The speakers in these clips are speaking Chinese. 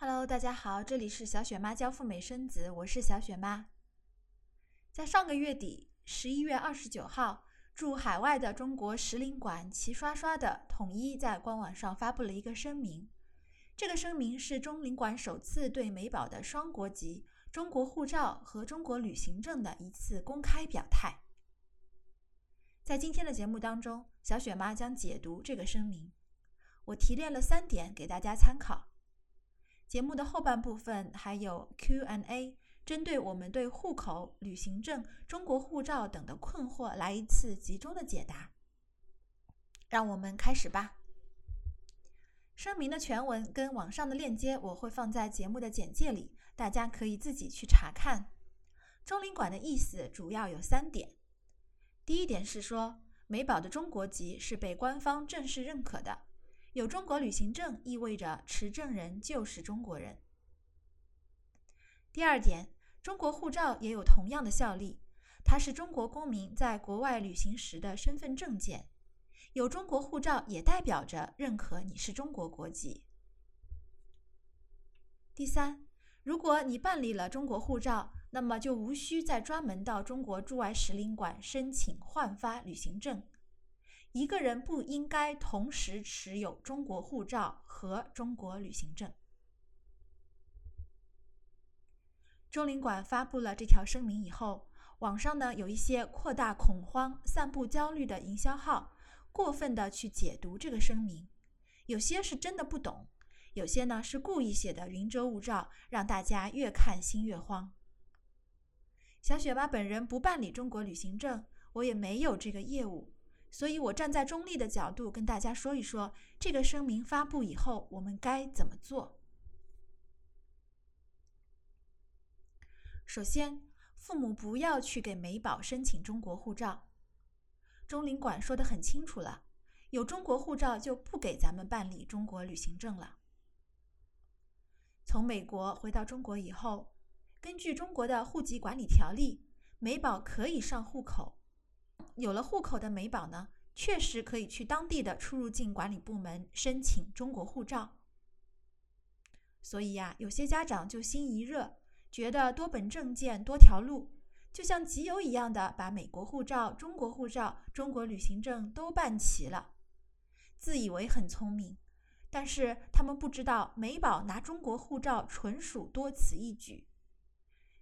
Hello，大家好，这里是小雪妈教赴美生子，我是小雪妈。在上个月底，十一月二十九号，驻海外的中国使领馆齐刷刷的统一在官网上发布了一个声明。这个声明是中领馆首次对美宝的双国籍、中国护照和中国旅行证的一次公开表态。在今天的节目当中，小雪妈将解读这个声明。我提炼了三点给大家参考。节目的后半部分还有 Q&A，针对我们对户口、旅行证、中国护照等的困惑来一次集中的解答。让我们开始吧。声明的全文跟网上的链接我会放在节目的简介里，大家可以自己去查看。中领馆的意思主要有三点。第一点是说，美宝的中国籍是被官方正式认可的，有中国旅行证意味着持证人就是中国人。第二点，中国护照也有同样的效力，它是中国公民在国外旅行时的身份证件，有中国护照也代表着认可你是中国国籍。第三，如果你办理了中国护照，那么就无需再专门到中国驻外使领馆申请换发旅行证。一个人不应该同时持有中国护照和中国旅行证。中领馆发布了这条声明以后，网上呢有一些扩大恐慌、散布焦虑的营销号，过分的去解读这个声明，有些是真的不懂，有些呢是故意写的云遮雾罩，让大家越看心越慌。小雪妈本人不办理中国旅行证，我也没有这个业务，所以我站在中立的角度跟大家说一说，这个声明发布以后我们该怎么做。首先，父母不要去给美宝申请中国护照，中领馆说的很清楚了，有中国护照就不给咱们办理中国旅行证了。从美国回到中国以后。根据中国的户籍管理条例，美宝可以上户口。有了户口的美宝呢，确实可以去当地的出入境管理部门申请中国护照。所以呀，有些家长就心一热，觉得多本证件多条路，就像集邮一样的把美国护照、中国护照、中国旅行证都办齐了，自以为很聪明。但是他们不知道，美宝拿中国护照纯属多此一举。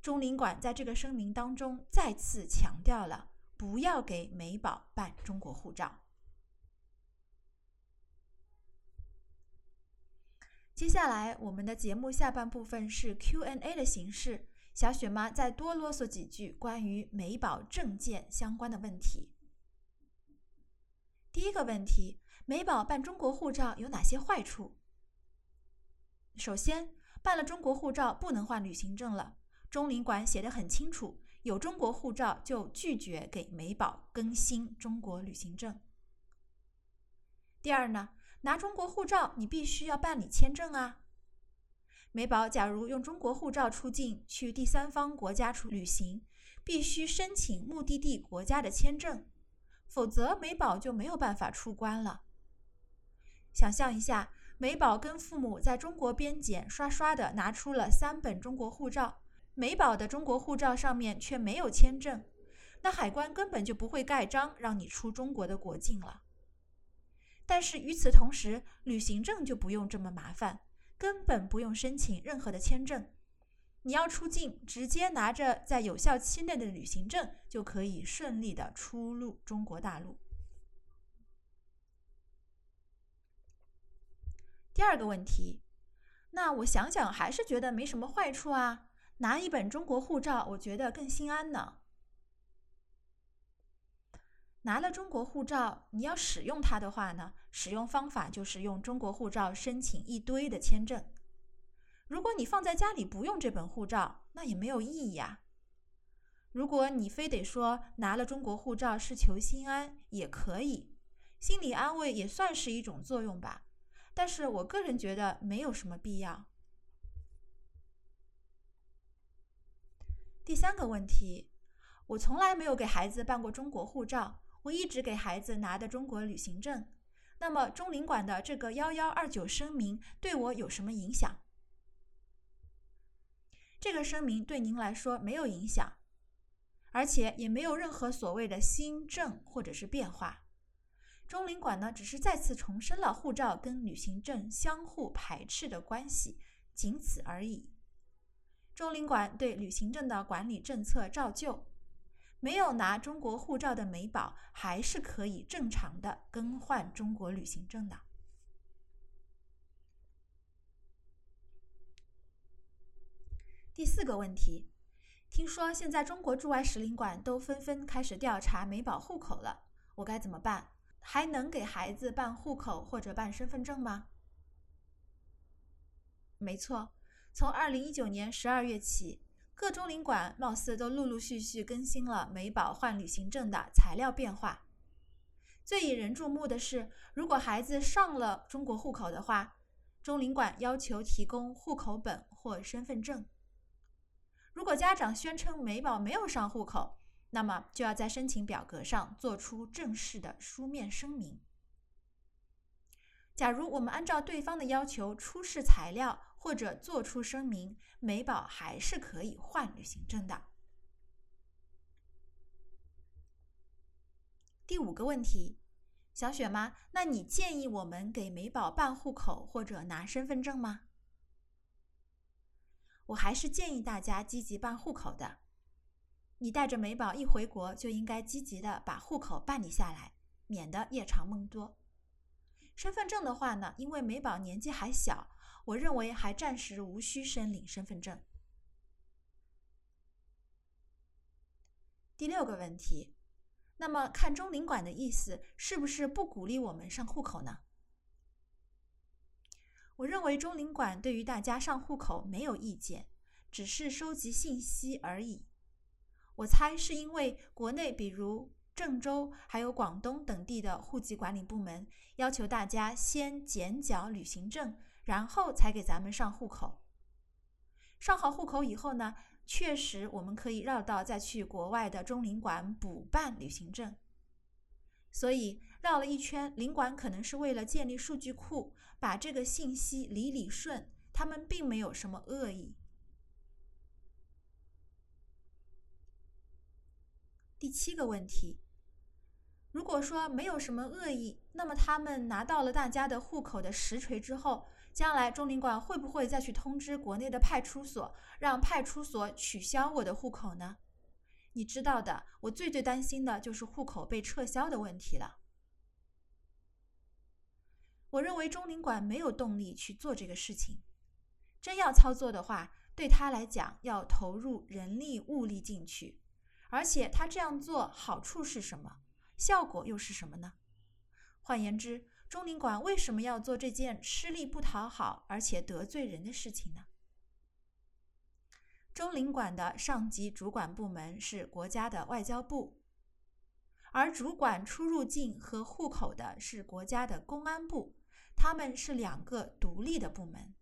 中领馆在这个声明当中再次强调了，不要给美宝办中国护照。接下来，我们的节目下半部分是 Q&A 的形式，小雪妈再多啰嗦几句关于美宝证件相关的问题。第一个问题，美宝办中国护照有哪些坏处？首先，办了中国护照不能换旅行证了。中领馆写的很清楚，有中国护照就拒绝给美宝更新中国旅行证。第二呢，拿中国护照你必须要办理签证啊。美宝假如用中国护照出境去第三方国家出旅行，必须申请目的地国家的签证，否则美宝就没有办法出关了。想象一下，美宝跟父母在中国边检刷刷的拿出了三本中国护照。美宝的中国护照上面却没有签证，那海关根本就不会盖章让你出中国的国境了。但是与此同时，旅行证就不用这么麻烦，根本不用申请任何的签证，你要出境，直接拿着在有效期内的旅行证就可以顺利的出入中国大陆。第二个问题，那我想想还是觉得没什么坏处啊。拿一本中国护照，我觉得更心安呢。拿了中国护照，你要使用它的话呢，使用方法就是用中国护照申请一堆的签证。如果你放在家里不用这本护照，那也没有意义呀。如果你非得说拿了中国护照是求心安，也可以，心理安慰也算是一种作用吧。但是我个人觉得没有什么必要。第三个问题，我从来没有给孩子办过中国护照，我一直给孩子拿的中国旅行证。那么中领馆的这个幺幺二九声明对我有什么影响？这个声明对您来说没有影响，而且也没有任何所谓的新政或者是变化。中领馆呢，只是再次重申了护照跟旅行证相互排斥的关系，仅此而已。中领馆对旅行证的管理政策照旧，没有拿中国护照的美宝还是可以正常的更换中国旅行证的。第四个问题，听说现在中国驻外使领馆都纷纷开始调查美宝户口了，我该怎么办？还能给孩子办户口或者办身份证吗？没错。从二零一九年十二月起，各中领馆貌似都陆陆续续更新了美宝换旅行证的材料变化。最引人注目的是，如果孩子上了中国户口的话，中领馆要求提供户口本或身份证。如果家长宣称美宝没有上户口，那么就要在申请表格上做出正式的书面声明。假如我们按照对方的要求出示材料或者做出声明，美宝还是可以换旅行证的。第五个问题，小雪妈，那你建议我们给美宝办户口或者拿身份证吗？我还是建议大家积极办户口的。你带着美宝一回国，就应该积极的把户口办理下来，免得夜长梦多。身份证的话呢，因为美宝年纪还小，我认为还暂时无需申领身份证。第六个问题，那么看中领馆的意思，是不是不鼓励我们上户口呢？我认为中领馆对于大家上户口没有意见，只是收集信息而已。我猜是因为国内比如。郑州还有广东等地的户籍管理部门要求大家先检缴旅行证，然后才给咱们上户口。上好户口以后呢，确实我们可以绕道再去国外的中领馆补办旅行证。所以绕了一圈，领馆可能是为了建立数据库，把这个信息理理顺，他们并没有什么恶意。第七个问题，如果说没有什么恶意，那么他们拿到了大家的户口的实锤之后，将来中领馆会不会再去通知国内的派出所，让派出所取消我的户口呢？你知道的，我最最担心的就是户口被撤销的问题了。我认为中领馆没有动力去做这个事情，真要操作的话，对他来讲要投入人力物力进去。而且他这样做好处是什么？效果又是什么呢？换言之，中领馆为什么要做这件吃力不讨好而且得罪人的事情呢？中领馆的上级主管部门是国家的外交部，而主管出入境和户口的是国家的公安部，他们是两个独立的部门。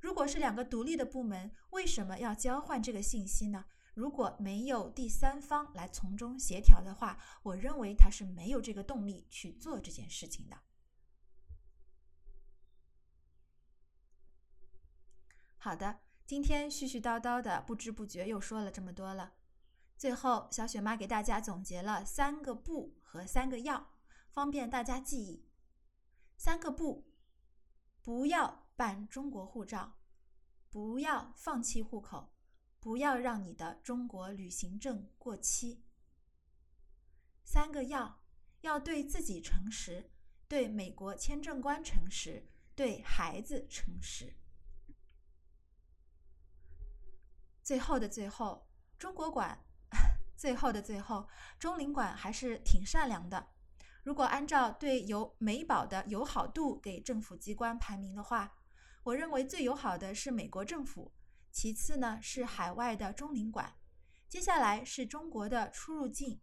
如果是两个独立的部门，为什么要交换这个信息呢？如果没有第三方来从中协调的话，我认为他是没有这个动力去做这件事情的。好的，今天絮絮叨叨的，不知不觉又说了这么多了。最后，小雪妈给大家总结了三个不和三个要，方便大家记忆。三个不：不要办中国护照，不要放弃户口。不要让你的中国旅行证过期。三个要：要对自己诚实，对美国签证官诚实，对孩子诚实。最后的最后，中国馆，最后的最后，中领馆还是挺善良的。如果按照对友美宝的友好度给政府机关排名的话，我认为最友好的是美国政府。其次呢是海外的中领馆，接下来是中国的出入境，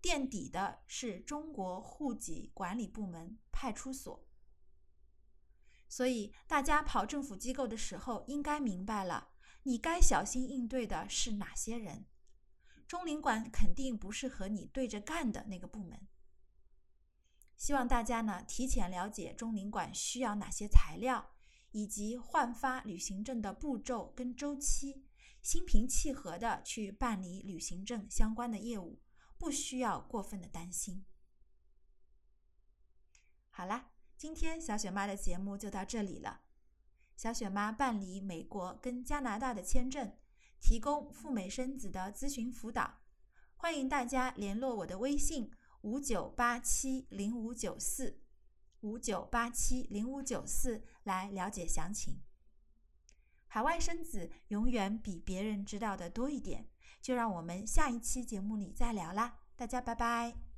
垫底的是中国户籍管理部门派出所。所以大家跑政府机构的时候，应该明白了，你该小心应对的是哪些人。中领馆肯定不是和你对着干的那个部门。希望大家呢提前了解中领馆需要哪些材料。以及换发旅行证的步骤跟周期，心平气和的去办理旅行证相关的业务，不需要过分的担心。好啦，今天小雪妈的节目就到这里了。小雪妈办理美国跟加拿大的签证，提供赴美生子的咨询辅导，欢迎大家联络我的微信五九八七零五九四。五九八七零五九四来了解详情。海外生子永远比别人知道的多一点，就让我们下一期节目里再聊啦，大家拜拜。